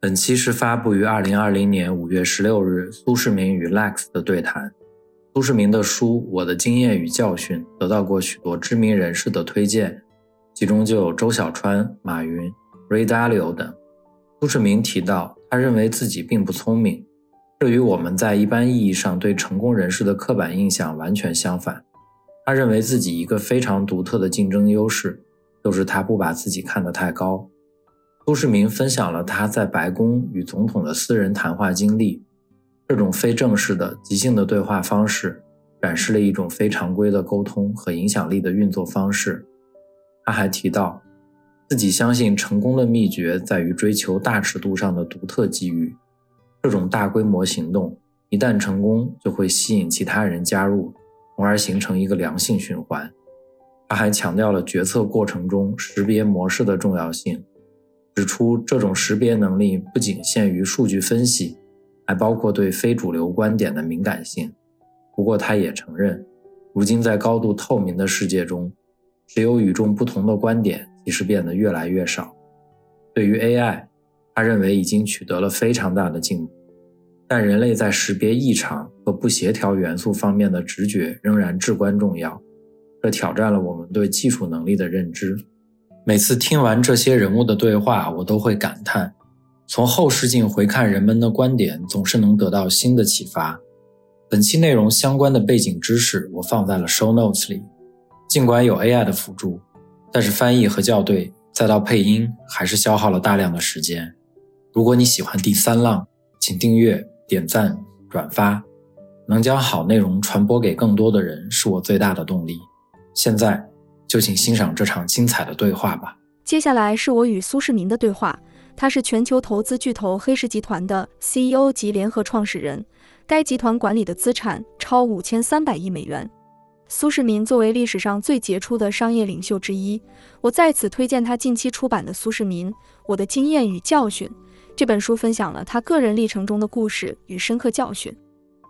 本期是发布于二零二零年五月十六日苏世民与 Lex 的对谈。苏世民的书《我的经验与教训》得到过许多知名人士的推荐，其中就有周小川、马云、Ray Dalio 等。苏世民提到，他认为自己并不聪明，这与我们在一般意义上对成功人士的刻板印象完全相反。他认为自己一个非常独特的竞争优势，就是他不把自己看得太高。苏世民分享了他在白宫与总统的私人谈话经历。这种非正式的即兴的对话方式，展示了一种非常规的沟通和影响力的运作方式。他还提到，自己相信成功的秘诀在于追求大尺度上的独特机遇。这种大规模行动一旦成功，就会吸引其他人加入，从而形成一个良性循环。他还强调了决策过程中识别模式的重要性。指出，这种识别能力不仅限于数据分析，还包括对非主流观点的敏感性。不过，他也承认，如今在高度透明的世界中，持有与众不同的观点其实变得越来越少。对于 AI，他认为已经取得了非常大的进步，但人类在识别异常和不协调元素方面的直觉仍然至关重要，这挑战了我们对技术能力的认知。每次听完这些人物的对话，我都会感叹：从后视镜回看人们的观点，总是能得到新的启发。本期内容相关的背景知识我放在了 show notes 里。尽管有 AI 的辅助，但是翻译和校对再到配音，还是消耗了大量的时间。如果你喜欢第三浪，请订阅、点赞、转发，能将好内容传播给更多的人，是我最大的动力。现在。就请欣赏这场精彩的对话吧。接下来是我与苏世民的对话。他是全球投资巨头黑石集团的 CEO 及联合创始人，该集团管理的资产超五千三百亿美元。苏世民作为历史上最杰出的商业领袖之一，我在此推荐他近期出版的《苏世民：我的经验与教训》这本书，分享了他个人历程中的故事与深刻教训。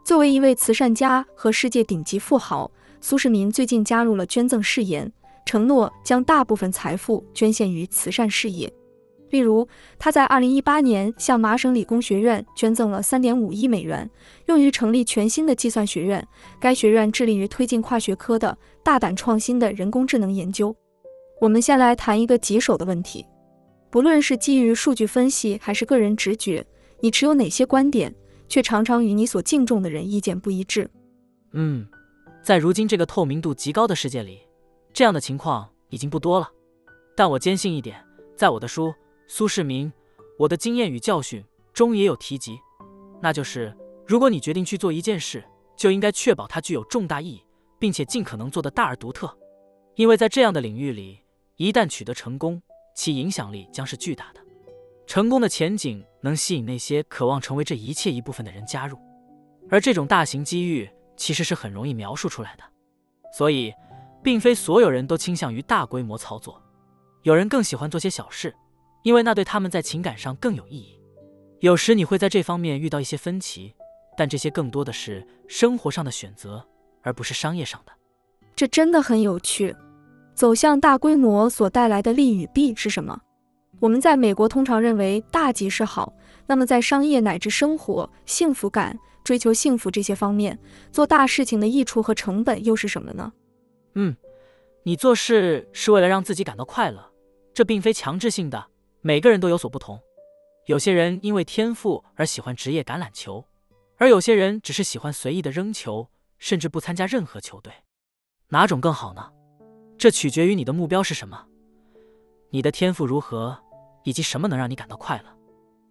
作为一位慈善家和世界顶级富豪，苏世民最近加入了捐赠誓言。承诺将大部分财富捐献于慈善事业，例如他在2018年向麻省理工学院捐赠了3.5亿美元，用于成立全新的计算学院。该学院致力于推进跨学科的大胆创新的人工智能研究。我们先来谈一个棘手的问题：不论是基于数据分析还是个人直觉，你持有哪些观点，却常常与你所敬重的人意见不一致？嗯，在如今这个透明度极高的世界里。这样的情况已经不多了，但我坚信一点，在我的书《苏世民：我的经验与教训》中也有提及，那就是如果你决定去做一件事，就应该确保它具有重大意义，并且尽可能做得大而独特，因为在这样的领域里，一旦取得成功，其影响力将是巨大的。成功的前景能吸引那些渴望成为这一切一部分的人加入，而这种大型机遇其实是很容易描述出来的，所以。并非所有人都倾向于大规模操作，有人更喜欢做些小事，因为那对他们在情感上更有意义。有时你会在这方面遇到一些分歧，但这些更多的是生活上的选择，而不是商业上的。这真的很有趣。走向大规模所带来的利与弊是什么？我们在美国通常认为大即是好，那么在商业乃至生活、幸福感、追求幸福这些方面，做大事情的益处和成本又是什么呢？嗯，你做事是为了让自己感到快乐，这并非强制性的，每个人都有所不同。有些人因为天赋而喜欢职业橄榄球，而有些人只是喜欢随意的扔球，甚至不参加任何球队。哪种更好呢？这取决于你的目标是什么，你的天赋如何，以及什么能让你感到快乐。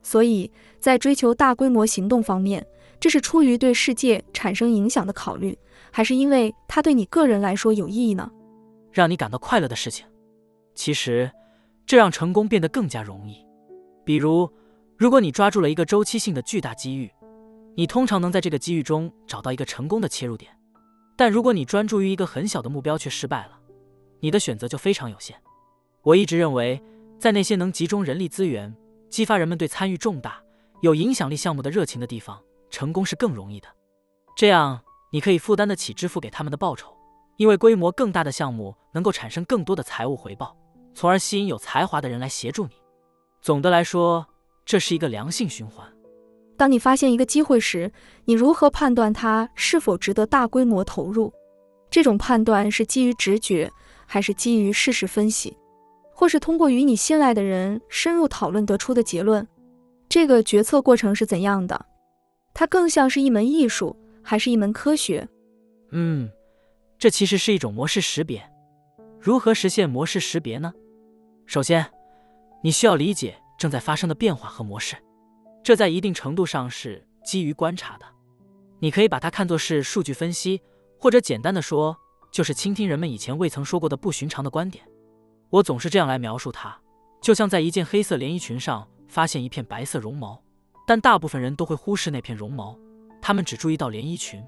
所以在追求大规模行动方面，这是出于对世界产生影响的考虑。还是因为它对你个人来说有意义呢？让你感到快乐的事情，其实这让成功变得更加容易。比如，如果你抓住了一个周期性的巨大机遇，你通常能在这个机遇中找到一个成功的切入点。但如果你专注于一个很小的目标却失败了，你的选择就非常有限。我一直认为，在那些能集中人力资源、激发人们对参与重大、有影响力项目的热情的地方，成功是更容易的。这样，你可以负担得起支付给他们的报酬，因为规模更大的项目能够产生更多的财务回报，从而吸引有才华的人来协助你。总的来说，这是一个良性循环。当你发现一个机会时，你如何判断它是否值得大规模投入？这种判断是基于直觉，还是基于事实分析，或是通过与你信赖的人深入讨论得出的结论？这个决策过程是怎样的？它更像是一门艺术，还是一门科学？嗯，这其实是一种模式识别。如何实现模式识别呢？首先，你需要理解正在发生的变化和模式。这在一定程度上是基于观察的，你可以把它看作是数据分析，或者简单的说，就是倾听人们以前未曾说过的不寻常的观点。我总是这样来描述它，就像在一件黑色连衣裙上发现一片白色绒毛，但大部分人都会忽视那片绒毛，他们只注意到连衣裙，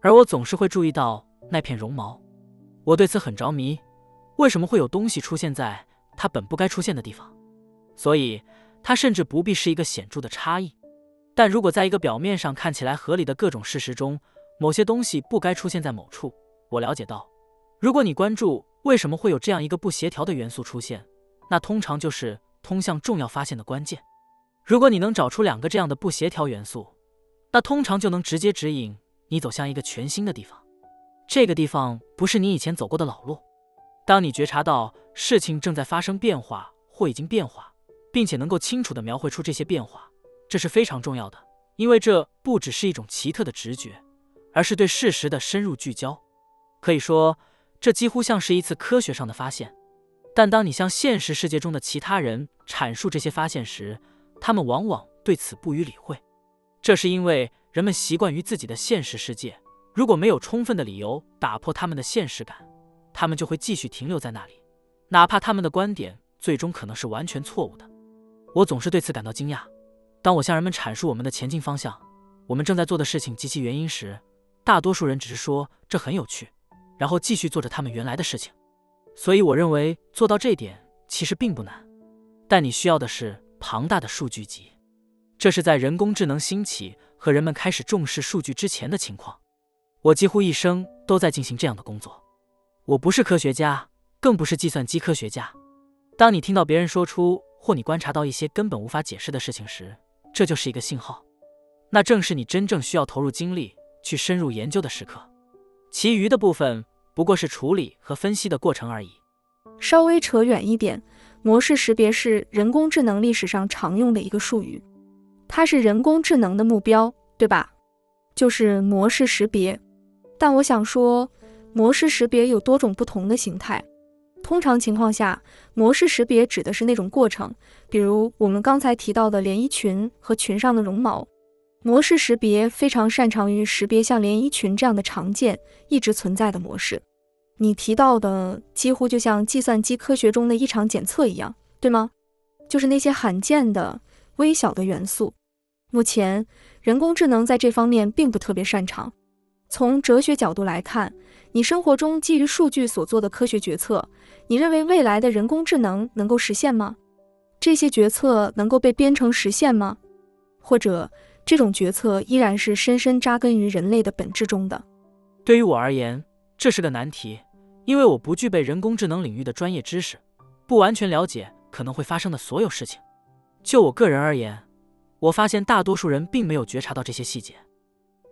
而我总是会注意到那片绒毛。我对此很着迷，为什么会有东西出现在它本不该出现的地方？所以。它甚至不必是一个显著的差异，但如果在一个表面上看起来合理的各种事实中，某些东西不该出现在某处，我了解到，如果你关注为什么会有这样一个不协调的元素出现，那通常就是通向重要发现的关键。如果你能找出两个这样的不协调元素，那通常就能直接指引你走向一个全新的地方。这个地方不是你以前走过的老路。当你觉察到事情正在发生变化或已经变化。并且能够清楚地描绘出这些变化，这是非常重要的，因为这不只是一种奇特的直觉，而是对事实的深入聚焦。可以说，这几乎像是一次科学上的发现。但当你向现实世界中的其他人阐述这些发现时，他们往往对此不予理会。这是因为人们习惯于自己的现实世界，如果没有充分的理由打破他们的现实感，他们就会继续停留在那里，哪怕他们的观点最终可能是完全错误的。我总是对此感到惊讶。当我向人们阐述我们的前进方向、我们正在做的事情及其原因时，大多数人只是说这很有趣，然后继续做着他们原来的事情。所以，我认为做到这点其实并不难。但你需要的是庞大的数据集，这是在人工智能兴起和人们开始重视数据之前的情况。我几乎一生都在进行这样的工作。我不是科学家，更不是计算机科学家。当你听到别人说出，或你观察到一些根本无法解释的事情时，这就是一个信号，那正是你真正需要投入精力去深入研究的时刻。其余的部分不过是处理和分析的过程而已。稍微扯远一点，模式识别是人工智能历史上常用的一个术语，它是人工智能的目标，对吧？就是模式识别。但我想说，模式识别有多种不同的形态。通常情况下，模式识别指的是那种过程，比如我们刚才提到的连衣裙和裙上的绒毛。模式识别非常擅长于识别像连衣裙这样的常见、一直存在的模式。你提到的几乎就像计算机科学中的异常检测一样，对吗？就是那些罕见的、微小的元素。目前，人工智能在这方面并不特别擅长。从哲学角度来看，你生活中基于数据所做的科学决策。你认为未来的人工智能能够实现吗？这些决策能够被编程实现吗？或者这种决策依然是深深扎根于人类的本质中的？对于我而言，这是个难题，因为我不具备人工智能领域的专业知识，不完全了解可能会发生的所有事情。就我个人而言，我发现大多数人并没有觉察到这些细节。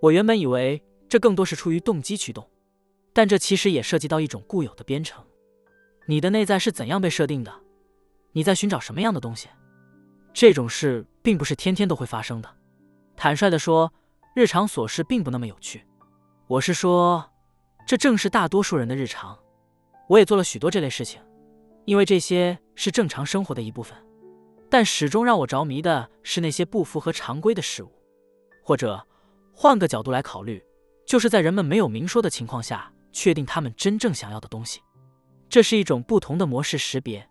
我原本以为这更多是出于动机驱动，但这其实也涉及到一种固有的编程。你的内在是怎样被设定的？你在寻找什么样的东西？这种事并不是天天都会发生的。坦率地说，日常琐事并不那么有趣。我是说，这正是大多数人的日常。我也做了许多这类事情，因为这些是正常生活的一部分。但始终让我着迷的是那些不符合常规的事物，或者换个角度来考虑，就是在人们没有明说的情况下，确定他们真正想要的东西。这是一种不同的模式识别，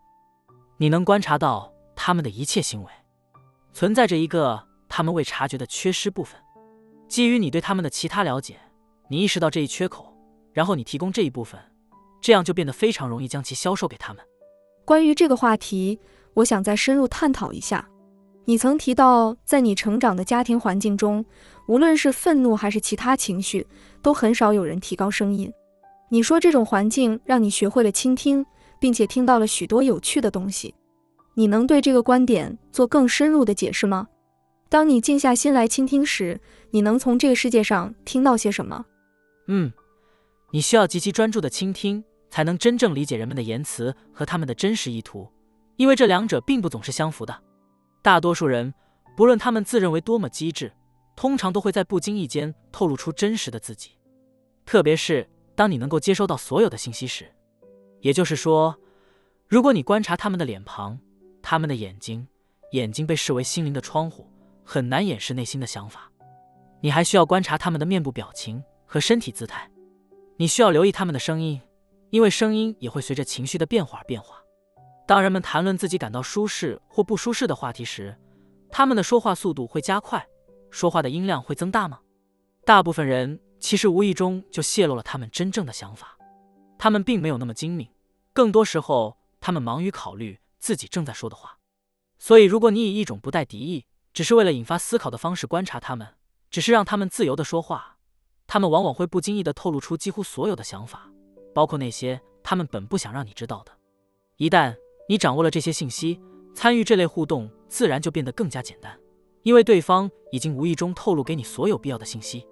你能观察到他们的一切行为，存在着一个他们未察觉的缺失部分。基于你对他们的其他了解，你意识到这一缺口，然后你提供这一部分，这样就变得非常容易将其销售给他们。关于这个话题，我想再深入探讨一下。你曾提到，在你成长的家庭环境中，无论是愤怒还是其他情绪，都很少有人提高声音。你说这种环境让你学会了倾听，并且听到了许多有趣的东西。你能对这个观点做更深入的解释吗？当你静下心来倾听时，你能从这个世界上听到些什么？嗯，你需要极其专注的倾听，才能真正理解人们的言辞和他们的真实意图，因为这两者并不总是相符的。大多数人，不论他们自认为多么机智，通常都会在不经意间透露出真实的自己。特别是当你能够接收到所有的信息时，也就是说，如果你观察他们的脸庞、他们的眼睛，眼睛被视为心灵的窗户。很难掩饰内心的想法。你还需要观察他们的面部表情和身体姿态。你需要留意他们的声音，因为声音也会随着情绪的变化而变化。当人们谈论自己感到舒适或不舒适的话题时，他们的说话速度会加快，说话的音量会增大吗？大部分人其实无意中就泄露了他们真正的想法。他们并没有那么精明，更多时候他们忙于考虑自己正在说的话。所以，如果你以一种不带敌意，只是为了引发思考的方式观察他们，只是让他们自由的说话，他们往往会不经意的透露出几乎所有的想法，包括那些他们本不想让你知道的。一旦你掌握了这些信息，参与这类互动自然就变得更加简单，因为对方已经无意中透露给你所有必要的信息。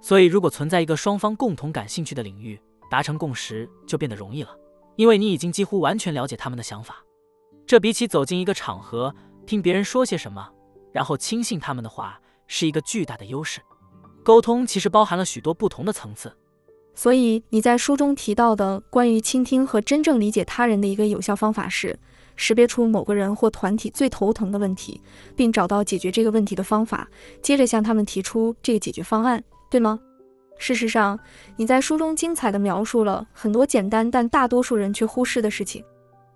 所以，如果存在一个双方共同感兴趣的领域，达成共识就变得容易了，因为你已经几乎完全了解他们的想法。这比起走进一个场合听别人说些什么。然后轻信他们的话是一个巨大的优势。沟通其实包含了许多不同的层次，所以你在书中提到的关于倾听和真正理解他人的一个有效方法是识别出某个人或团体最头疼的问题，并找到解决这个问题的方法，接着向他们提出这个解决方案，对吗？事实上，你在书中精彩地描述了很多简单但大多数人却忽视的事情，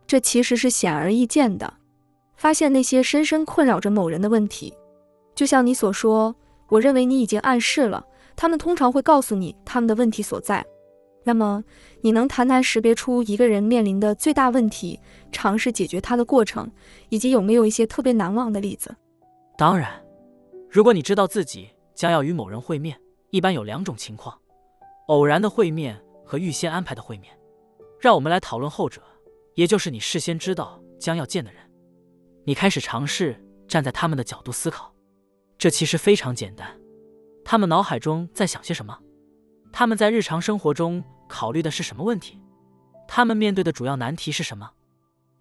这其实是显而易见的。发现那些深深困扰着某人的问题，就像你所说，我认为你已经暗示了，他们通常会告诉你他们的问题所在。那么，你能谈谈识别出一个人面临的最大问题，尝试解决它的过程，以及有没有一些特别难忘的例子？当然，如果你知道自己将要与某人会面，一般有两种情况：偶然的会面和预先安排的会面。让我们来讨论后者，也就是你事先知道将要见的人。你开始尝试站在他们的角度思考，这其实非常简单。他们脑海中在想些什么？他们在日常生活中考虑的是什么问题？他们面对的主要难题是什么？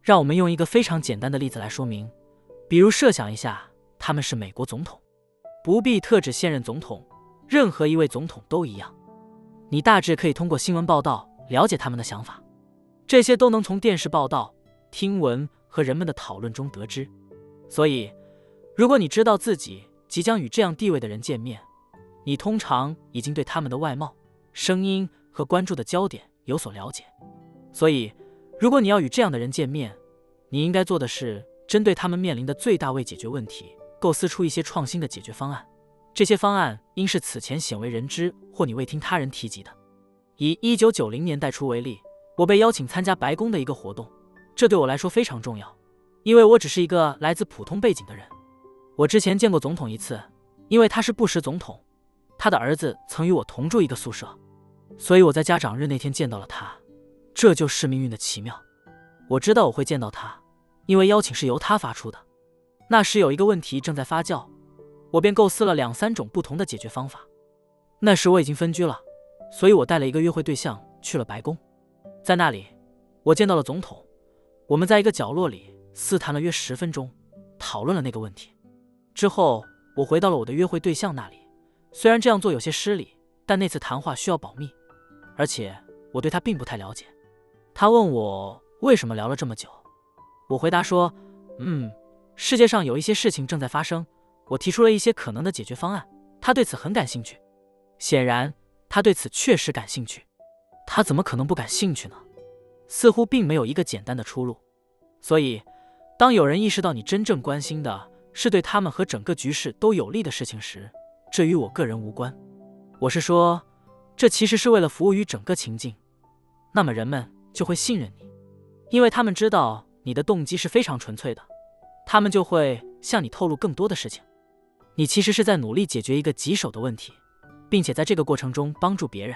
让我们用一个非常简单的例子来说明。比如，设想一下，他们是美国总统，不必特指现任总统，任何一位总统都一样。你大致可以通过新闻报道了解他们的想法，这些都能从电视报道、听闻。和人们的讨论中得知，所以，如果你知道自己即将与这样地位的人见面，你通常已经对他们的外貌、声音和关注的焦点有所了解。所以，如果你要与这样的人见面，你应该做的是针对他们面临的最大未解决问题，构思出一些创新的解决方案。这些方案应是此前鲜为人知或你未听他人提及的。以一九九零年代初为例，我被邀请参加白宫的一个活动。这对我来说非常重要，因为我只是一个来自普通背景的人。我之前见过总统一次，因为他是布什总统，他的儿子曾与我同住一个宿舍，所以我在家长日那天见到了他。这就是命运的奇妙。我知道我会见到他，因为邀请是由他发出的。那时有一个问题正在发酵，我便构思了两三种不同的解决方法。那时我已经分居了，所以我带了一个约会对象去了白宫，在那里我见到了总统。我们在一个角落里私谈了约十分钟，讨论了那个问题。之后，我回到了我的约会对象那里。虽然这样做有些失礼，但那次谈话需要保密，而且我对他并不太了解。他问我为什么聊了这么久，我回答说：“嗯，世界上有一些事情正在发生。”我提出了一些可能的解决方案，他对此很感兴趣。显然，他对此确实感兴趣。他怎么可能不感兴趣呢？似乎并没有一个简单的出路，所以，当有人意识到你真正关心的是对他们和整个局势都有利的事情时，这与我个人无关。我是说，这其实是为了服务于整个情境。那么人们就会信任你，因为他们知道你的动机是非常纯粹的，他们就会向你透露更多的事情。你其实是在努力解决一个棘手的问题，并且在这个过程中帮助别人。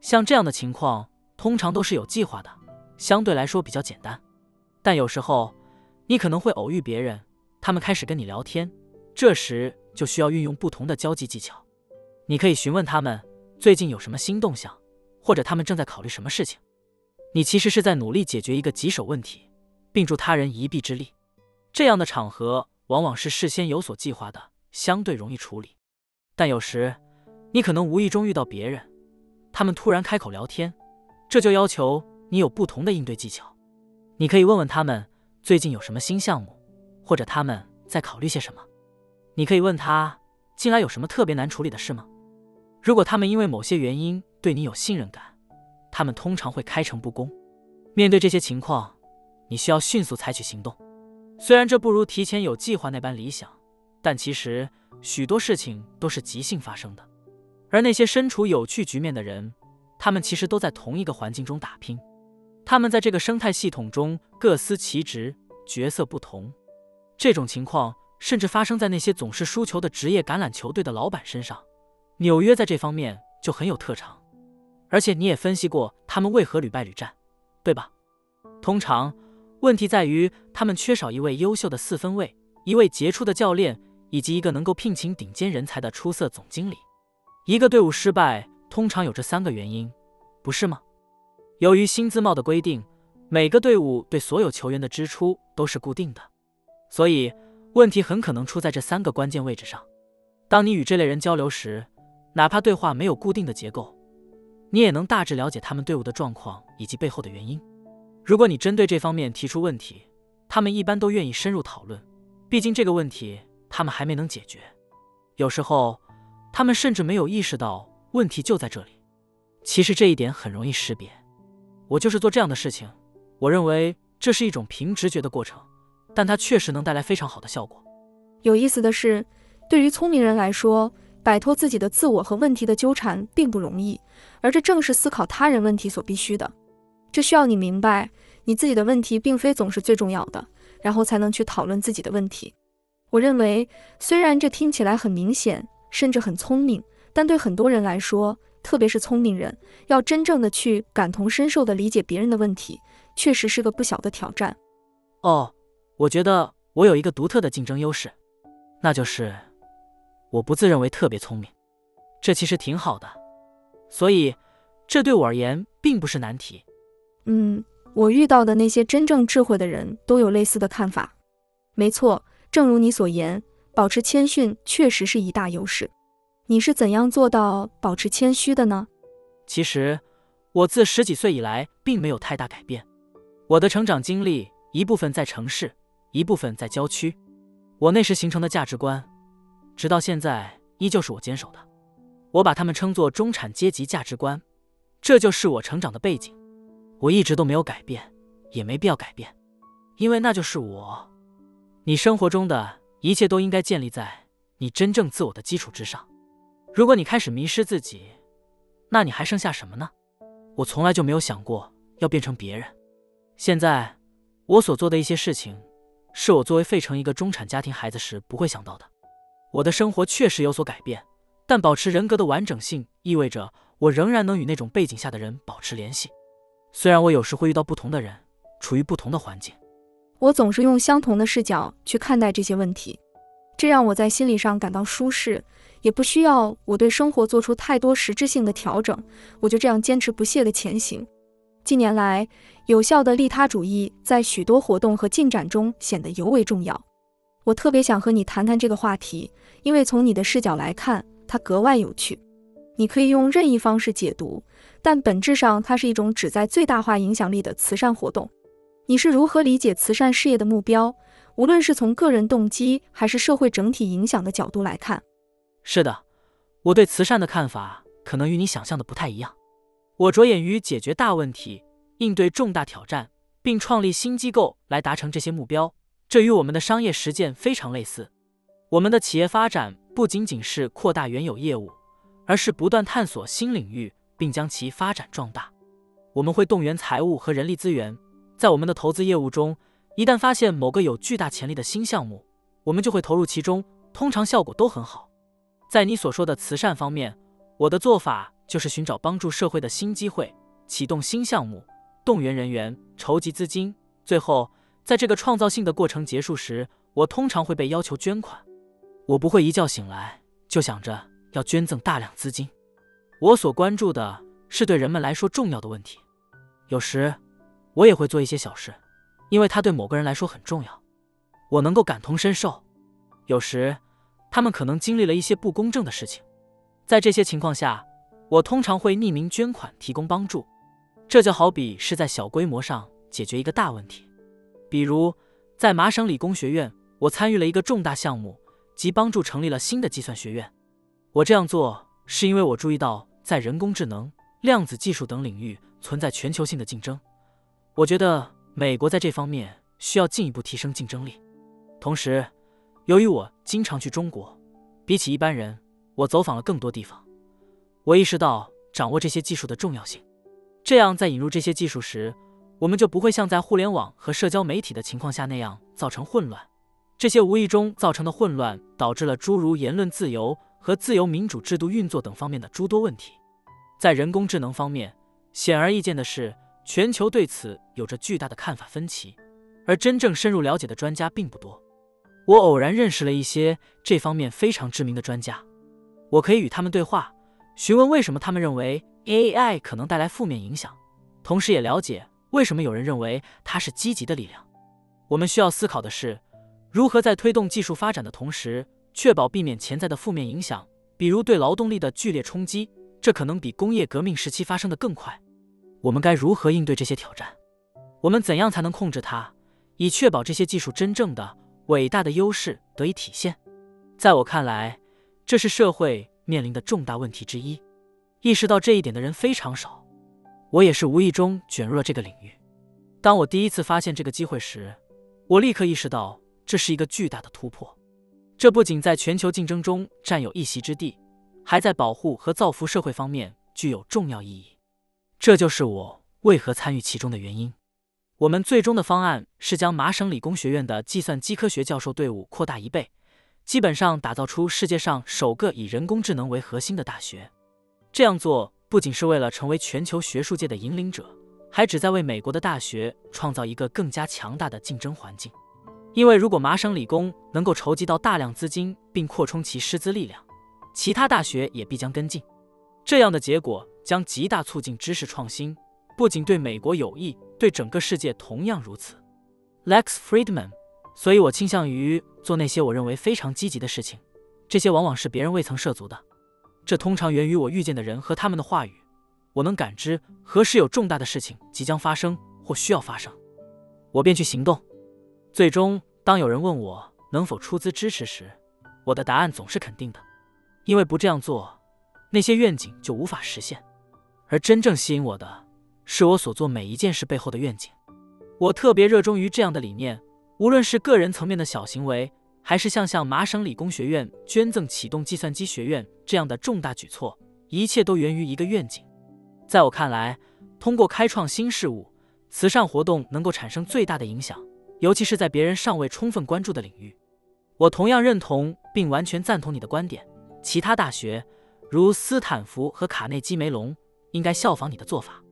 像这样的情况，通常都是有计划的，相对来说比较简单。但有时候，你可能会偶遇别人，他们开始跟你聊天，这时就需要运用不同的交际技巧。你可以询问他们最近有什么新动向，或者他们正在考虑什么事情。你其实是在努力解决一个棘手问题，并助他人一臂之力。这样的场合往往是事先有所计划的，相对容易处理。但有时，你可能无意中遇到别人。他们突然开口聊天，这就要求你有不同的应对技巧。你可以问问他们最近有什么新项目，或者他们在考虑些什么。你可以问他近来有什么特别难处理的事吗？如果他们因为某些原因对你有信任感，他们通常会开诚布公。面对这些情况，你需要迅速采取行动。虽然这不如提前有计划那般理想，但其实许多事情都是即兴发生的。而那些身处有趣局面的人，他们其实都在同一个环境中打拼，他们在这个生态系统中各司其职，角色不同。这种情况甚至发生在那些总是输球的职业橄榄球队的老板身上。纽约在这方面就很有特长，而且你也分析过他们为何屡败屡战，对吧？通常问题在于他们缺少一位优秀的四分卫，一位杰出的教练，以及一个能够聘请顶尖人才的出色总经理。一个队伍失败通常有这三个原因，不是吗？由于薪资帽的规定，每个队伍对所有球员的支出都是固定的，所以问题很可能出在这三个关键位置上。当你与这类人交流时，哪怕对话没有固定的结构，你也能大致了解他们队伍的状况以及背后的原因。如果你针对这方面提出问题，他们一般都愿意深入讨论，毕竟这个问题他们还没能解决。有时候。他们甚至没有意识到问题就在这里。其实这一点很容易识别。我就是做这样的事情。我认为这是一种凭直觉的过程，但它确实能带来非常好的效果。有意思的是，对于聪明人来说，摆脱自己的自我和问题的纠缠并不容易，而这正是思考他人问题所必须的。这需要你明白，你自己的问题并非总是最重要的，然后才能去讨论自己的问题。我认为，虽然这听起来很明显。甚至很聪明，但对很多人来说，特别是聪明人，要真正的去感同身受地理解别人的问题，确实是个不小的挑战。哦，我觉得我有一个独特的竞争优势，那就是我不自认为特别聪明，这其实挺好的，所以这对我而言并不是难题。嗯，我遇到的那些真正智慧的人都有类似的看法。没错，正如你所言。保持谦逊确实是一大优势。你是怎样做到保持谦虚的呢？其实，我自十几岁以来并没有太大改变。我的成长经历一部分在城市，一部分在郊区。我那时形成的价值观，直到现在依旧是我坚守的。我把它们称作中产阶级价值观，这就是我成长的背景。我一直都没有改变，也没必要改变，因为那就是我。你生活中的。一切都应该建立在你真正自我的基础之上。如果你开始迷失自己，那你还剩下什么呢？我从来就没有想过要变成别人。现在，我所做的一些事情，是我作为费城一个中产家庭孩子时不会想到的。我的生活确实有所改变，但保持人格的完整性意味着我仍然能与那种背景下的人保持联系。虽然我有时会遇到不同的人，处于不同的环境。我总是用相同的视角去看待这些问题，这让我在心理上感到舒适，也不需要我对生活做出太多实质性的调整。我就这样坚持不懈地前行。近年来，有效的利他主义在许多活动和进展中显得尤为重要。我特别想和你谈谈这个话题，因为从你的视角来看，它格外有趣。你可以用任意方式解读，但本质上它是一种旨在最大化影响力的慈善活动。你是如何理解慈善事业的目标？无论是从个人动机还是社会整体影响的角度来看，是的，我对慈善的看法可能与你想象的不太一样。我着眼于解决大问题，应对重大挑战，并创立新机构来达成这些目标。这与我们的商业实践非常类似。我们的企业发展不仅仅是扩大原有业务，而是不断探索新领域，并将其发展壮大。我们会动员财务和人力资源，在我们的投资业务中，一旦发现某个有巨大潜力的新项目，我们就会投入其中，通常效果都很好。在你所说的慈善方面，我的做法就是寻找帮助社会的新机会，启动新项目，动员人员，筹集资金。最后，在这个创造性的过程结束时，我通常会被要求捐款。我不会一觉醒来就想着要捐赠大量资金。我所关注的是对人们来说重要的问题。有时，我也会做一些小事，因为它对某个人来说很重要。我能够感同身受。有时，他们可能经历了一些不公正的事情。在这些情况下，我通常会匿名捐款提供帮助。这就好比是在小规模上。解决一个大问题，比如在麻省理工学院，我参与了一个重大项目，即帮助成立了新的计算学院。我这样做是因为我注意到在人工智能、量子技术等领域存在全球性的竞争。我觉得美国在这方面需要进一步提升竞争力。同时，由于我经常去中国，比起一般人，我走访了更多地方。我意识到掌握这些技术的重要性。这样，在引入这些技术时，我们就不会像在互联网和社交媒体的情况下那样造成混乱。这些无意中造成的混乱，导致了诸如言论自由和自由民主制度运作等方面的诸多问题。在人工智能方面，显而易见的是，全球对此有着巨大的看法分歧，而真正深入了解的专家并不多。我偶然认识了一些这方面非常知名的专家，我可以与他们对话，询问为什么他们认为 AI 可能带来负面影响，同时也了解。为什么有人认为它是积极的力量？我们需要思考的是，如何在推动技术发展的同时，确保避免潜在的负面影响，比如对劳动力的剧烈冲击，这可能比工业革命时期发生的更快。我们该如何应对这些挑战？我们怎样才能控制它，以确保这些技术真正的伟大的优势得以体现？在我看来，这是社会面临的重大问题之一。意识到这一点的人非常少。我也是无意中卷入了这个领域。当我第一次发现这个机会时，我立刻意识到这是一个巨大的突破。这不仅在全球竞争中占有一席之地，还在保护和造福社会方面具有重要意义。这就是我为何参与其中的原因。我们最终的方案是将麻省理工学院的计算机科学教授队伍扩大一倍，基本上打造出世界上首个以人工智能为核心的大学。这样做。不仅是为了成为全球学术界的引领者，还旨在为美国的大学创造一个更加强大的竞争环境。因为如果麻省理工能够筹集到大量资金并扩充其师资力量，其他大学也必将跟进。这样的结果将极大促进知识创新，不仅对美国有益，对整个世界同样如此。Lex Friedman，所以我倾向于做那些我认为非常积极的事情，这些往往是别人未曾涉足的。这通常源于我遇见的人和他们的话语，我能感知何时有重大的事情即将发生或需要发生，我便去行动。最终，当有人问我能否出资支持时，我的答案总是肯定的，因为不这样做，那些愿景就无法实现。而真正吸引我的是我所做每一件事背后的愿景。我特别热衷于这样的理念，无论是个人层面的小行为。还是像向麻省理工学院捐赠启动计算机学院这样的重大举措，一切都源于一个愿景。在我看来，通过开创新事物，慈善活动能够产生最大的影响，尤其是在别人尚未充分关注的领域。我同样认同并完全赞同你的观点。其他大学，如斯坦福和卡内基梅隆，应该效仿你的做法。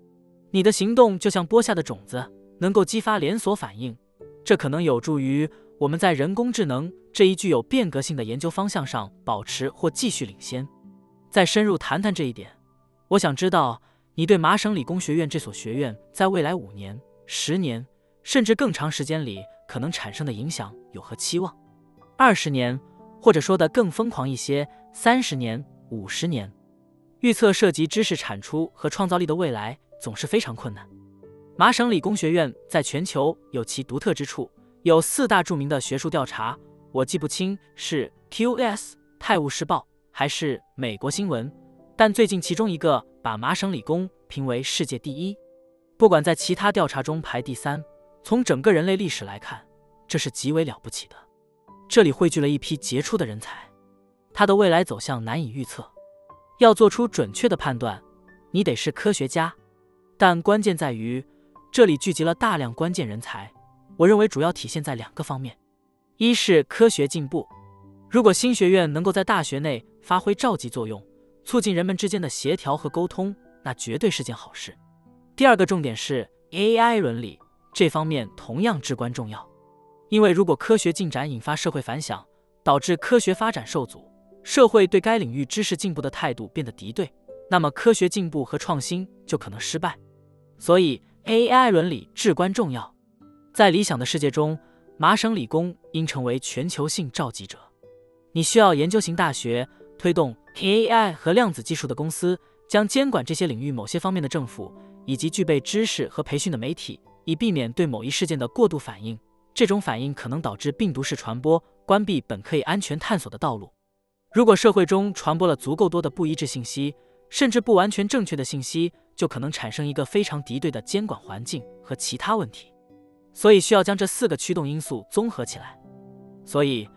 你的行动就像播下的种子，能够激发连锁反应，这可能有助于。我们在人工智能这一具有变革性的研究方向上保持或继续领先。再深入谈谈这一点，我想知道你对麻省理工学院这所学院在未来五年、十年甚至更长时间里可能产生的影响有何期望？二十年，或者说的更疯狂一些，三十年、五十年，预测涉及知识产出和创造力的未来总是非常困难。麻省理工学院在全球有其独特之处。有四大著名的学术调查，我记不清是 QS《泰晤士报》还是美国新闻，但最近其中一个把麻省理工评为世界第一，不管在其他调查中排第三。从整个人类历史来看，这是极为了不起的。这里汇聚了一批杰出的人才，他的未来走向难以预测。要做出准确的判断，你得是科学家。但关键在于，这里聚集了大量关键人才。我认为主要体现在两个方面：一是科学进步。如果新学院能够在大学内发挥召集作用，促进人们之间的协调和沟通，那绝对是件好事。第二个重点是 AI 伦理，这方面同样至关重要。因为如果科学进展引发社会反响，导致科学发展受阻，社会对该领域知识进步的态度变得敌对，那么科学进步和创新就可能失败。所以 AI 伦理至关重要。在理想的世界中，麻省理工应成为全球性召集者。你需要研究型大学推动 AI 和量子技术的公司，将监管这些领域某些方面的政府，以及具备知识和培训的媒体，以避免对某一事件的过度反应。这种反应可能导致病毒式传播，关闭本可以安全探索的道路。如果社会中传播了足够多的不一致信息，甚至不完全正确的信息，就可能产生一个非常敌对的监管环境和其他问题。所以需要将这四个驱动因素综合起来。所以。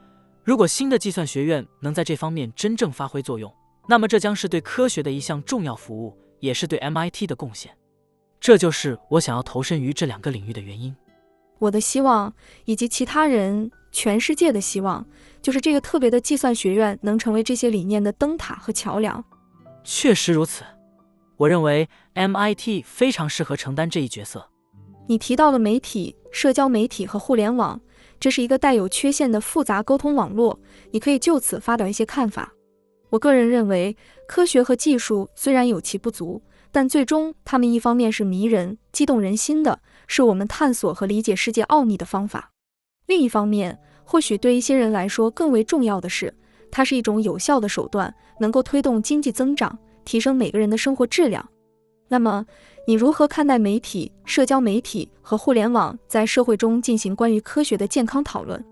如果新的计算学院能在这方面真正发挥作用，那么这将是对科学的一项重要服务，也是对 MIT 的贡献。这就是我想要投身于这两个领域的原因。我的希望，以及其他人、全世界的希望，就是这个特别的计算学院能成为这些理念的灯塔和桥梁。确实如此，我认为 MIT 非常适合承担这一角色。你提到了媒体、社交媒体和互联网。这是一个带有缺陷的复杂沟通网络，你可以就此发表一些看法。我个人认为，科学和技术虽然有其不足，但最终它们一方面是迷人、激动人心的，是我们探索和理解世界奥秘的方法；另一方面，或许对一些人来说更为重要的是，它是一种有效的手段，能够推动经济增长，提升每个人的生活质量。那么，你如何看待媒体、社交媒体和互联网在社会中进行关于科学的健康讨论？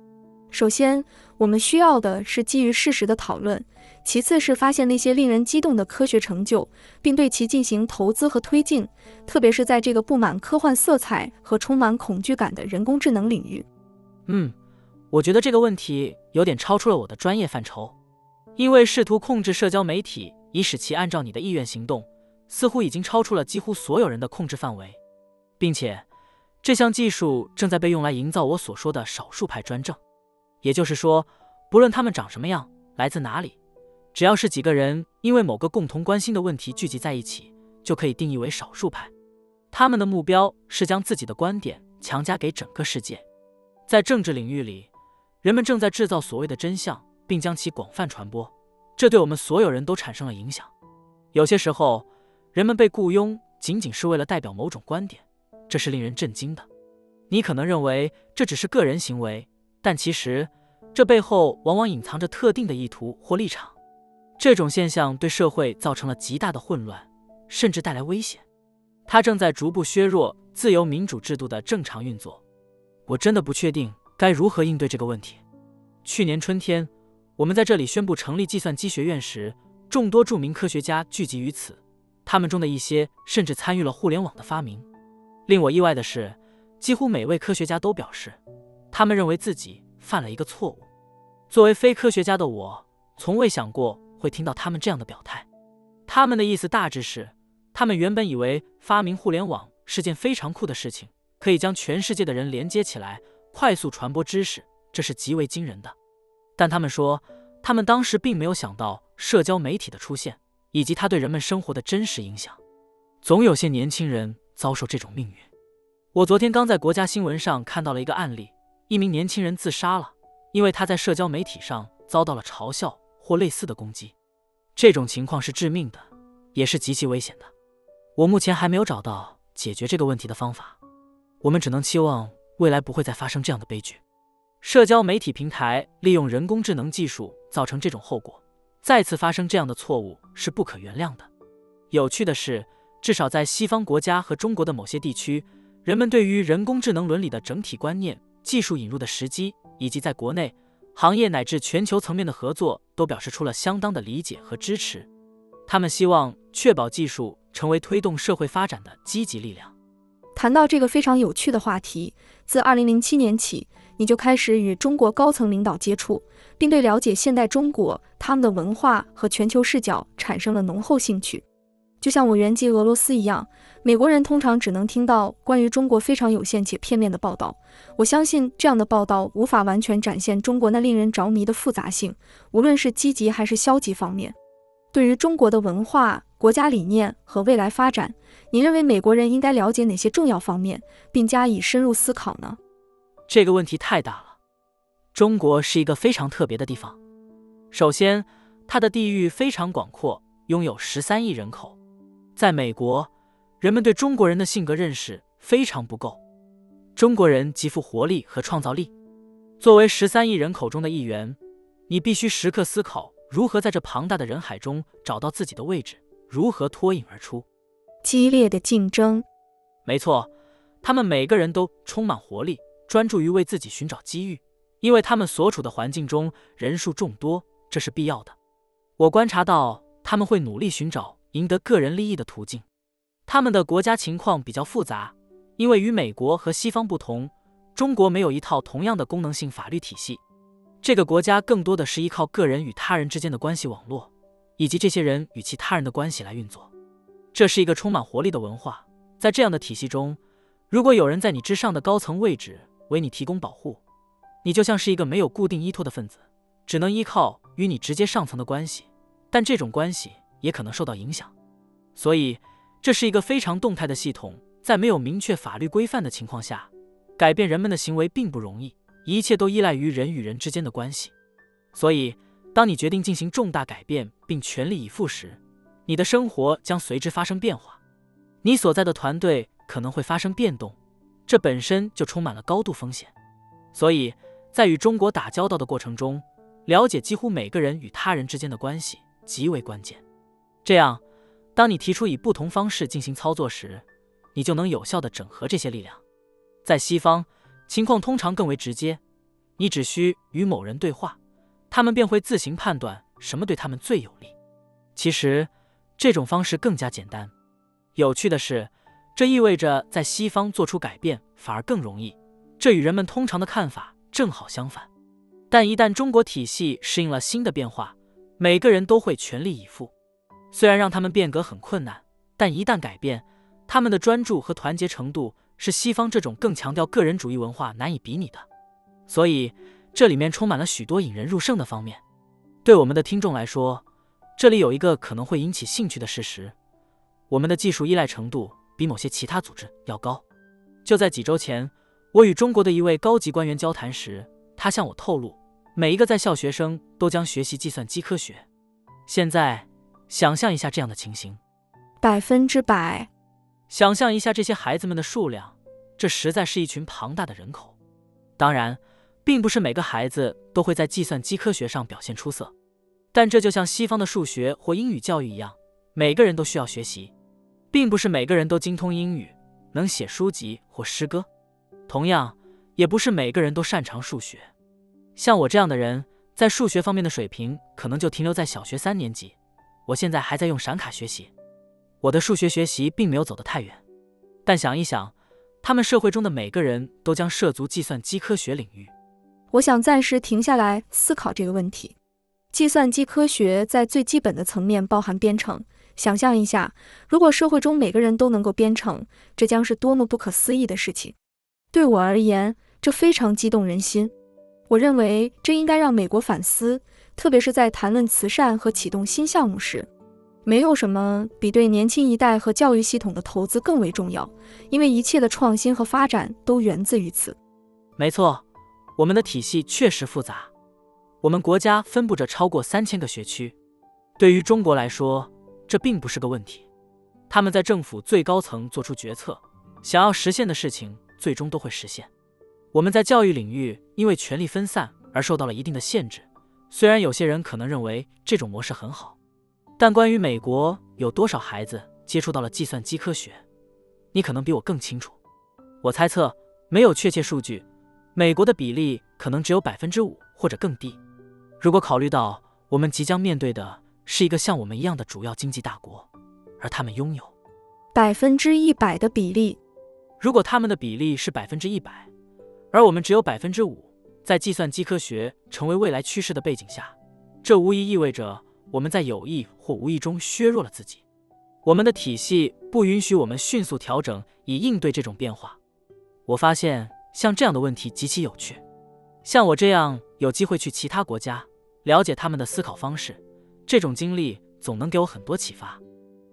首先，我们需要的是基于事实的讨论；其次是发现那些令人激动的科学成就，并对其进行投资和推进，特别是在这个布满科幻色彩和充满恐惧感的人工智能领域。嗯，我觉得这个问题有点超出了我的专业范畴，因为试图控制社交媒体以使其按照你的意愿行动。似乎已经超出了几乎所有人的控制范围，并且这项技术正在被用来营造我所说的少数派专政。也就是说，不论他们长什么样，来自哪里，只要是几个人因为某个共同关心的问题聚集在一起，就可以定义为少数派。他们的目标是将自己的观点强加给整个世界。在政治领域里，人们正在制造所谓的真相，并将其广泛传播，这对我们所有人都产生了影响。有些时候。人们被雇佣仅仅是为了代表某种观点，这是令人震惊的。你可能认为这只是个人行为，但其实这背后往往隐藏着特定的意图或立场。这种现象对社会造成了极大的混乱，甚至带来危险。它正在逐步削弱自由民主制度的正常运作。我真的不确定该如何应对这个问题。去年春天，我们在这里宣布成立计算机学院时，众多著名科学家聚集于此。他们中的一些甚至参与了互联网的发明。令我意外的是，几乎每位科学家都表示，他们认为自己犯了一个错误。作为非科学家的我，从未想过会听到他们这样的表态。他们的意思大致是，他们原本以为发明互联网是件非常酷的事情，可以将全世界的人连接起来，快速传播知识，这是极为惊人的。但他们说，他们当时并没有想到社交媒体的出现。以及它对人们生活的真实影响，总有些年轻人遭受这种命运。我昨天刚在国家新闻上看到了一个案例：一名年轻人自杀了，因为他在社交媒体上遭到了嘲笑或类似的攻击。这种情况是致命的，也是极其危险的。我目前还没有找到解决这个问题的方法。我们只能期望未来不会再发生这样的悲剧。社交媒体平台利用人工智能技术造成这种后果。再次发生这样的错误是不可原谅的。有趣的是，至少在西方国家和中国的某些地区，人们对于人工智能伦理的整体观念、技术引入的时机，以及在国内行业乃至全球层面的合作，都表示出了相当的理解和支持。他们希望确保技术成为推动社会发展的积极力量。谈到这个非常有趣的话题，自2007年起。你就开始与中国高层领导接触，并对了解现代中国、他们的文化和全球视角产生了浓厚兴趣。就像我原籍俄罗斯一样，美国人通常只能听到关于中国非常有限且片面的报道。我相信这样的报道无法完全展现中国那令人着迷的复杂性，无论是积极还是消极方面。对于中国的文化、国家理念和未来发展，你认为美国人应该了解哪些重要方面，并加以深入思考呢？这个问题太大了。中国是一个非常特别的地方。首先，它的地域非常广阔，拥有十三亿人口。在美国，人们对中国人的性格认识非常不够。中国人极富活力和创造力。作为十三亿人口中的一员，你必须时刻思考如何在这庞大的人海中找到自己的位置，如何脱颖而出。激烈的竞争。没错，他们每个人都充满活力，专注于为自己寻找机遇，因为他们所处的环境中人数众多，这是必要的。我观察到他们会努力寻找。赢得个人利益的途径，他们的国家情况比较复杂，因为与美国和西方不同，中国没有一套同样的功能性法律体系。这个国家更多的是依靠个人与他人之间的关系网络，以及这些人与其他人的关系来运作。这是一个充满活力的文化。在这样的体系中，如果有人在你之上的高层位置为你提供保护，你就像是一个没有固定依托的分子，只能依靠与你直接上层的关系。但这种关系。也可能受到影响，所以这是一个非常动态的系统。在没有明确法律规范的情况下，改变人们的行为并不容易，一切都依赖于人与人之间的关系。所以，当你决定进行重大改变并全力以赴时，你的生活将随之发生变化，你所在的团队可能会发生变动，这本身就充满了高度风险。所以在与中国打交道的过程中，了解几乎每个人与他人之间的关系极为关键。这样，当你提出以不同方式进行操作时，你就能有效的整合这些力量。在西方，情况通常更为直接，你只需与某人对话，他们便会自行判断什么对他们最有利。其实，这种方式更加简单。有趣的是，这意味着在西方做出改变反而更容易，这与人们通常的看法正好相反。但一旦中国体系适应了新的变化，每个人都会全力以赴。虽然让他们变革很困难，但一旦改变，他们的专注和团结程度是西方这种更强调个人主义文化难以比拟的。所以，这里面充满了许多引人入胜的方面。对我们的听众来说，这里有一个可能会引起兴趣的事实：我们的技术依赖程度比某些其他组织要高。就在几周前，我与中国的一位高级官员交谈时，他向我透露，每一个在校学生都将学习计算机科学。现在。想象一下这样的情形，百分之百。想象一下这些孩子们的数量，这实在是一群庞大的人口。当然，并不是每个孩子都会在计算机科学上表现出色，但这就像西方的数学或英语教育一样，每个人都需要学习，并不是每个人都精通英语，能写书籍或诗歌。同样，也不是每个人都擅长数学。像我这样的人，在数学方面的水平可能就停留在小学三年级。我现在还在用闪卡学习，我的数学学习并没有走得太远。但想一想，他们社会中的每个人都将涉足计算机科学领域。我想暂时停下来思考这个问题。计算机科学在最基本的层面包含编程。想象一下，如果社会中每个人都能够编程，这将是多么不可思议的事情！对我而言，这非常激动人心。我认为这应该让美国反思。特别是在谈论慈善和启动新项目时，没有什么比对年轻一代和教育系统的投资更为重要，因为一切的创新和发展都源自于此。没错，我们的体系确实复杂。我们国家分布着超过三千个学区，对于中国来说，这并不是个问题。他们在政府最高层做出决策，想要实现的事情最终都会实现。我们在教育领域因为权力分散而受到了一定的限制。虽然有些人可能认为这种模式很好，但关于美国有多少孩子接触到了计算机科学，你可能比我更清楚。我猜测没有确切数据，美国的比例可能只有百分之五或者更低。如果考虑到我们即将面对的是一个像我们一样的主要经济大国，而他们拥有百分之一百的比例，如果他们的比例是百分之一百，而我们只有百分之五。在计算机科学成为未来趋势的背景下，这无疑意味着我们在有意或无意中削弱了自己。我们的体系不允许我们迅速调整以应对这种变化。我发现像这样的问题极其有趣。像我这样有机会去其他国家了解他们的思考方式，这种经历总能给我很多启发。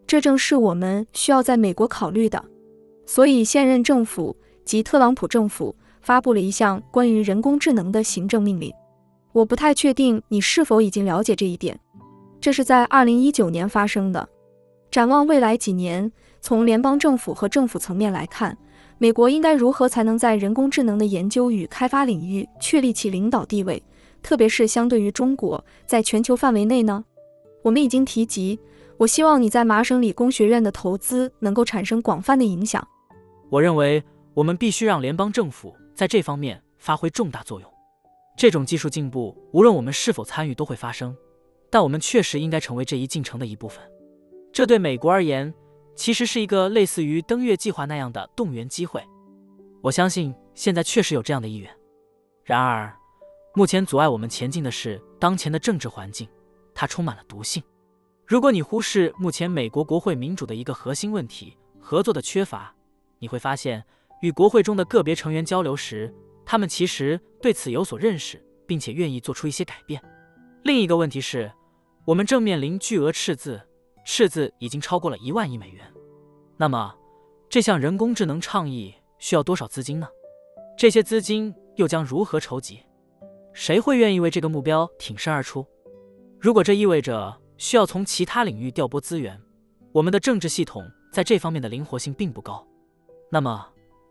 这正是我们需要在美国考虑的。所以，现任政府及特朗普政府。发布了一项关于人工智能的行政命令，我不太确定你是否已经了解这一点。这是在二零一九年发生的。展望未来几年，从联邦政府和政府层面来看，美国应该如何才能在人工智能的研究与开发领域确立其领导地位，特别是相对于中国，在全球范围内呢？我们已经提及，我希望你在麻省理工学院的投资能够产生广泛的影响。我认为我们必须让联邦政府。在这方面发挥重大作用。这种技术进步，无论我们是否参与，都会发生。但我们确实应该成为这一进程的一部分。这对美国而言，其实是一个类似于登月计划那样的动员机会。我相信现在确实有这样的意愿。然而，目前阻碍我们前进的是当前的政治环境，它充满了毒性。如果你忽视目前美国国会民主的一个核心问题——合作的缺乏，你会发现。与国会中的个别成员交流时，他们其实对此有所认识，并且愿意做出一些改变。另一个问题是，我们正面临巨额赤字，赤字已经超过了一万亿美元。那么，这项人工智能倡议需要多少资金呢？这些资金又将如何筹集？谁会愿意为这个目标挺身而出？如果这意味着需要从其他领域调拨资源，我们的政治系统在这方面的灵活性并不高。那么，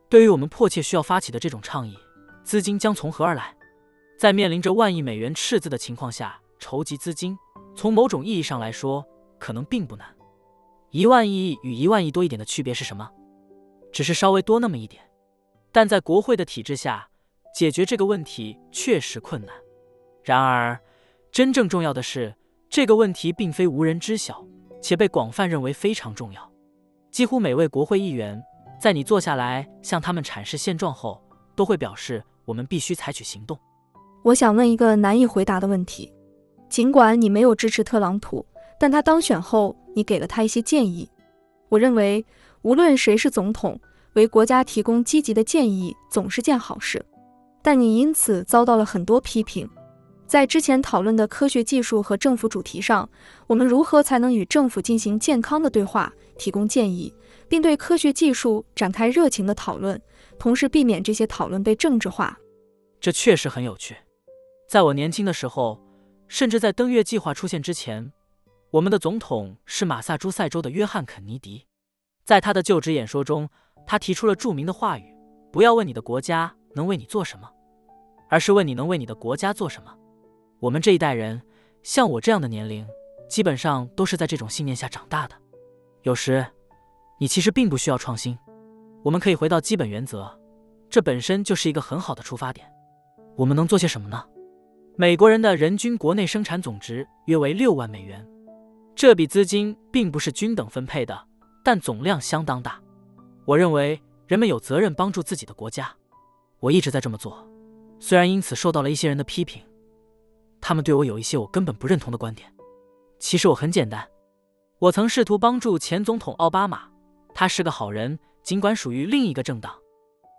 对于我们迫切需要发起的这种倡议，资金将从何而来？在面临着万亿美元赤字的情况下，筹集资金，从某种意义上来说，可能并不难。一万亿与一万亿多一点的区别是什么？只是稍微多那么一点。但在国会的体制下，解决这个问题确实困难。然而，真正重要的是，这个问题并非无人知晓，且被广泛认为非常重要。几乎每位国会议员。在你坐下来向他们阐释现状后，都会表示我们必须采取行动。我想问一个难以回答的问题：尽管你没有支持特朗普，但他当选后，你给了他一些建议。我认为，无论谁是总统，为国家提供积极的建议总是件好事。但你因此遭到了很多批评。在之前讨论的科学技术和政府主题上，我们如何才能与政府进行健康的对话，提供建议？并对科学技术展开热情的讨论，同时避免这些讨论被政治化。这确实很有趣。在我年轻的时候，甚至在登月计划出现之前，我们的总统是马萨诸塞州的约翰·肯尼迪。在他的就职演说中，他提出了著名的话语：“不要问你的国家能为你做什么，而是问你能为你的国家做什么。”我们这一代人，像我这样的年龄，基本上都是在这种信念下长大的。有时。你其实并不需要创新，我们可以回到基本原则，这本身就是一个很好的出发点。我们能做些什么呢？美国人的人均国内生产总值约为六万美元，这笔资金并不是均等分配的，但总量相当大。我认为人们有责任帮助自己的国家，我一直在这么做，虽然因此受到了一些人的批评，他们对我有一些我根本不认同的观点。其实我很简单，我曾试图帮助前总统奥巴马。他是个好人，尽管属于另一个政党。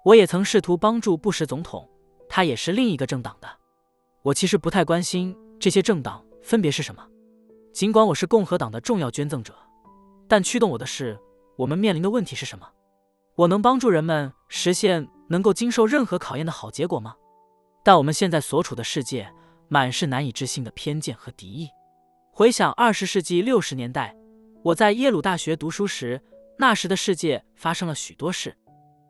我也曾试图帮助布什总统，他也是另一个政党的。我其实不太关心这些政党分别是什么，尽管我是共和党的重要捐赠者，但驱动我的是我们面临的问题是什么。我能帮助人们实现能够经受任何考验的好结果吗？但我们现在所处的世界满是难以置信的偏见和敌意。回想二十世纪六十年代，我在耶鲁大学读书时。那时的世界发生了许多事，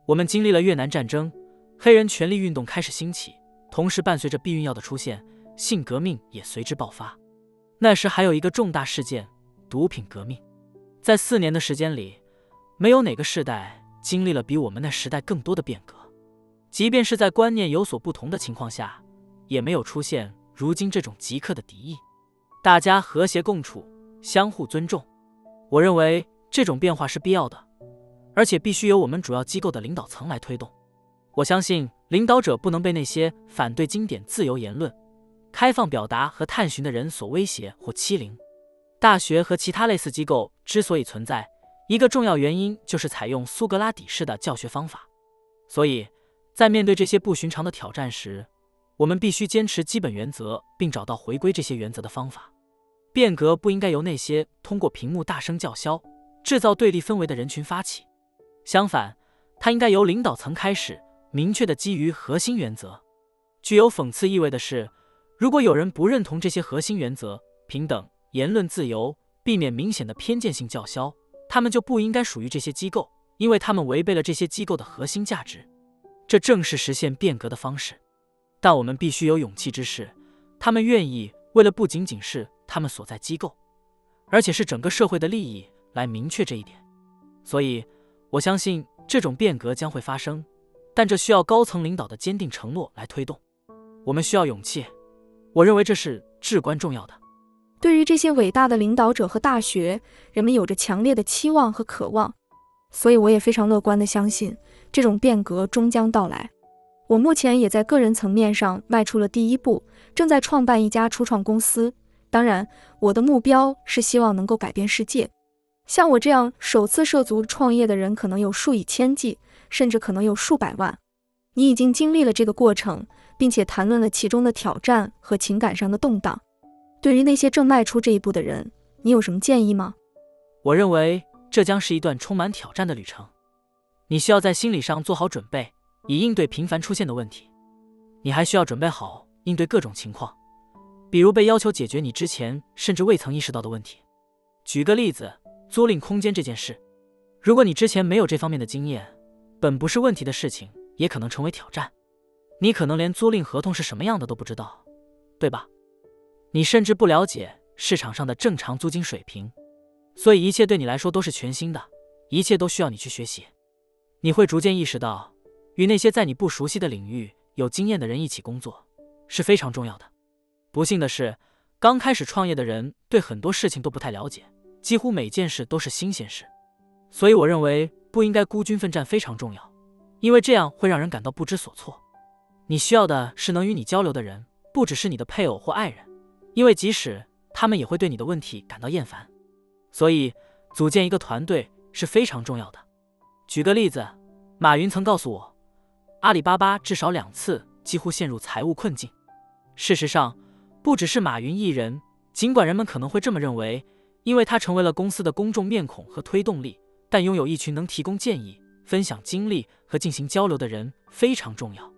我们经历了越南战争，黑人权利运动开始兴起，同时伴随着避孕药的出现，性革命也随之爆发。那时还有一个重大事件——毒品革命。在四年的时间里，没有哪个世代经历了比我们那时代更多的变革，即便是在观念有所不同的情况下，也没有出现如今这种极客的敌意。大家和谐共处，相互尊重。我认为。这种变化是必要的，而且必须由我们主要机构的领导层来推动。我相信领导者不能被那些反对经典自由言论、开放表达和探寻的人所威胁或欺凌。大学和其他类似机构之所以存在，一个重要原因就是采用苏格拉底式的教学方法。所以，在面对这些不寻常的挑战时，我们必须坚持基本原则，并找到回归这些原则的方法。变革不应该由那些通过屏幕大声叫嚣、制造对立氛围的人群发起，相反，它应该由领导层开始，明确的基于核心原则。具有讽刺意味的是，如果有人不认同这些核心原则——平等、言论自由、避免明显的偏见性叫嚣，他们就不应该属于这些机构，因为他们违背了这些机构的核心价值。这正是实现变革的方式。但我们必须有勇气之是，他们愿意为了不仅仅是。他们所在机构，而且是整个社会的利益来明确这一点，所以我相信这种变革将会发生，但这需要高层领导的坚定承诺来推动。我们需要勇气，我认为这是至关重要的。对于这些伟大的领导者和大学，人们有着强烈的期望和渴望，所以我也非常乐观地相信这种变革终将到来。我目前也在个人层面上迈出了第一步，正在创办一家初创公司。当然，我的目标是希望能够改变世界。像我这样首次涉足创业的人，可能有数以千计，甚至可能有数百万。你已经经历了这个过程，并且谈论了其中的挑战和情感上的动荡。对于那些正迈出这一步的人，你有什么建议吗？我认为这将是一段充满挑战的旅程。你需要在心理上做好准备，以应对频繁出现的问题。你还需要准备好应对各种情况。比如被要求解决你之前甚至未曾意识到的问题。举个例子，租赁空间这件事，如果你之前没有这方面的经验，本不是问题的事情，也可能成为挑战。你可能连租赁合同是什么样的都不知道，对吧？你甚至不了解市场上的正常租金水平，所以一切对你来说都是全新的，一切都需要你去学习。你会逐渐意识到，与那些在你不熟悉的领域有经验的人一起工作是非常重要的。不幸的是，刚开始创业的人对很多事情都不太了解，几乎每件事都是新鲜事。所以我认为不应该孤军奋战非常重要，因为这样会让人感到不知所措。你需要的是能与你交流的人，不只是你的配偶或爱人，因为即使他们也会对你的问题感到厌烦。所以，组建一个团队是非常重要的。举个例子，马云曾告诉我，阿里巴巴至少两次几乎陷入财务困境。事实上，不只是马云一人，尽管人们可能会这么认为，因为他成为了公司的公众面孔和推动力，但拥有一群能提供建议、分享经历和进行交流的人非常重要。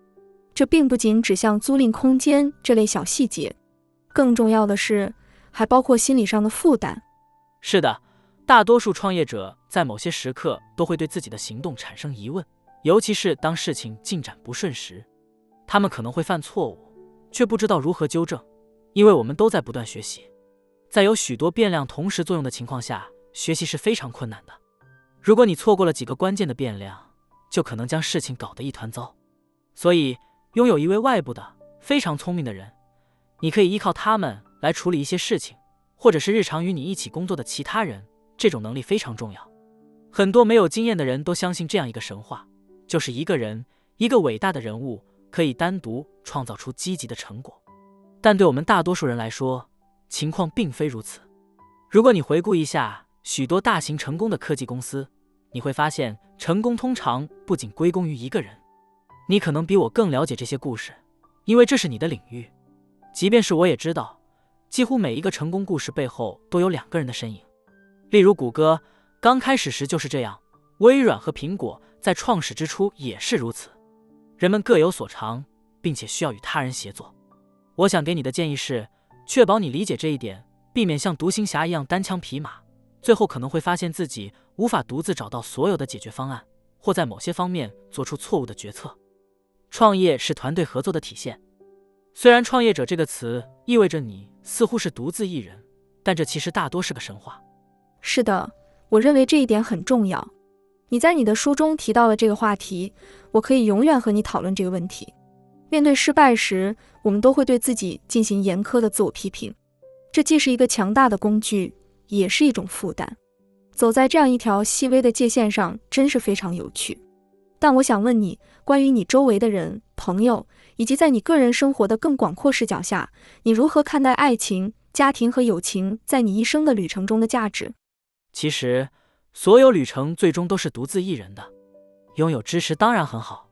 这并不仅指向租赁空间这类小细节，更重要的是，还包括心理上的负担。是的，大多数创业者在某些时刻都会对自己的行动产生疑问，尤其是当事情进展不顺时，他们可能会犯错误，却不知道如何纠正。因为我们都在不断学习，在有许多变量同时作用的情况下，学习是非常困难的。如果你错过了几个关键的变量，就可能将事情搞得一团糟。所以，拥有一位外部的非常聪明的人，你可以依靠他们来处理一些事情，或者是日常与你一起工作的其他人，这种能力非常重要。很多没有经验的人都相信这样一个神话，就是一个人，一个伟大的人物，可以单独创造出积极的成果。但对我们大多数人来说，情况并非如此。如果你回顾一下许多大型成功的科技公司，你会发现，成功通常不仅归功于一个人。你可能比我更了解这些故事，因为这是你的领域。即便是我也知道，几乎每一个成功故事背后都有两个人的身影。例如，谷歌刚开始时就是这样，微软和苹果在创始之初也是如此。人们各有所长，并且需要与他人协作。我想给你的建议是，确保你理解这一点，避免像独行侠一样单枪匹马，最后可能会发现自己无法独自找到所有的解决方案，或在某些方面做出错误的决策。创业是团队合作的体现，虽然“创业者”这个词意味着你似乎是独自一人，但这其实大多是个神话。是的，我认为这一点很重要。你在你的书中提到了这个话题，我可以永远和你讨论这个问题。面对失败时，我们都会对自己进行严苛的自我批评，这既是一个强大的工具，也是一种负担。走在这样一条细微的界限上，真是非常有趣。但我想问你，关于你周围的人、朋友，以及在你个人生活的更广阔视角下，你如何看待爱情、家庭和友情在你一生的旅程中的价值？其实，所有旅程最终都是独自一人的。拥有支持当然很好。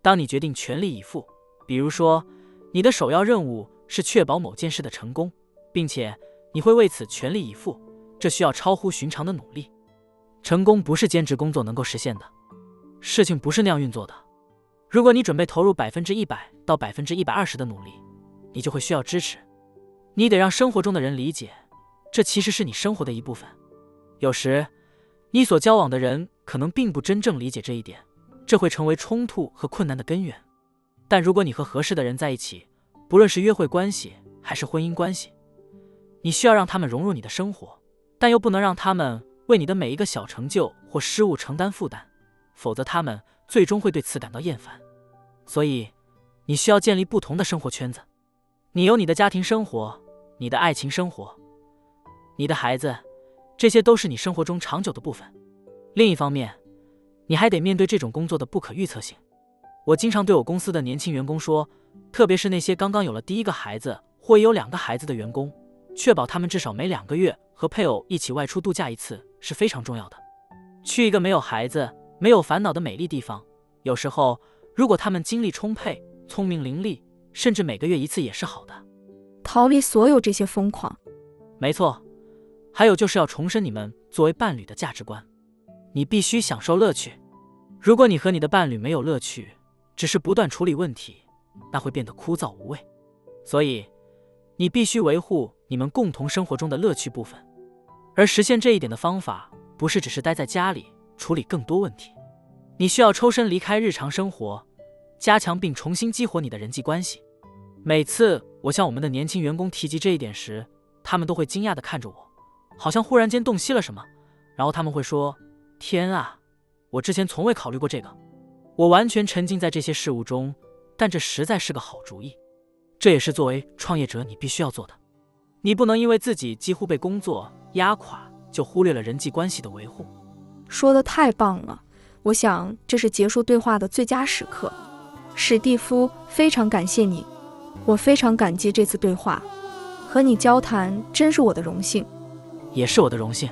当你决定全力以赴，比如说，你的首要任务是确保某件事的成功，并且你会为此全力以赴，这需要超乎寻常的努力。成功不是兼职工作能够实现的。事情不是那样运作的。如果你准备投入百分之一百到百分之一百二十的努力，你就会需要支持。你得让生活中的人理解，这其实是你生活的一部分。有时，你所交往的人可能并不真正理解这一点，这会成为冲突和困难的根源。但如果你和合适的人在一起，不论是约会关系还是婚姻关系，你需要让他们融入你的生活，但又不能让他们为你的每一个小成就或失误承担负担。否则，他们最终会对此感到厌烦。所以，你需要建立不同的生活圈子。你有你的家庭生活，你的爱情生活，你的孩子，这些都是你生活中长久的部分。另一方面，你还得面对这种工作的不可预测性。我经常对我公司的年轻员工说，特别是那些刚刚有了第一个孩子或有两个孩子的员工，确保他们至少每两个月和配偶一起外出度假一次是非常重要的。去一个没有孩子。没有烦恼的美丽地方，有时候如果他们精力充沛、聪明伶俐，甚至每个月一次也是好的。逃离所有这些疯狂，没错。还有就是要重申你们作为伴侣的价值观，你必须享受乐趣。如果你和你的伴侣没有乐趣，只是不断处理问题，那会变得枯燥无味。所以，你必须维护你们共同生活中的乐趣部分。而实现这一点的方法，不是只是待在家里。处理更多问题，你需要抽身离开日常生活，加强并重新激活你的人际关系。每次我向我们的年轻员工提及这一点时，他们都会惊讶地看着我，好像忽然间洞悉了什么。然后他们会说：“天啊，我之前从未考虑过这个。”我完全沉浸在这些事物中，但这实在是个好主意。这也是作为创业者你必须要做的。你不能因为自己几乎被工作压垮，就忽略了人际关系的维护。说的太棒了，我想这是结束对话的最佳时刻。史蒂夫，非常感谢你，我非常感激这次对话，和你交谈真是我的荣幸，也是我的荣幸。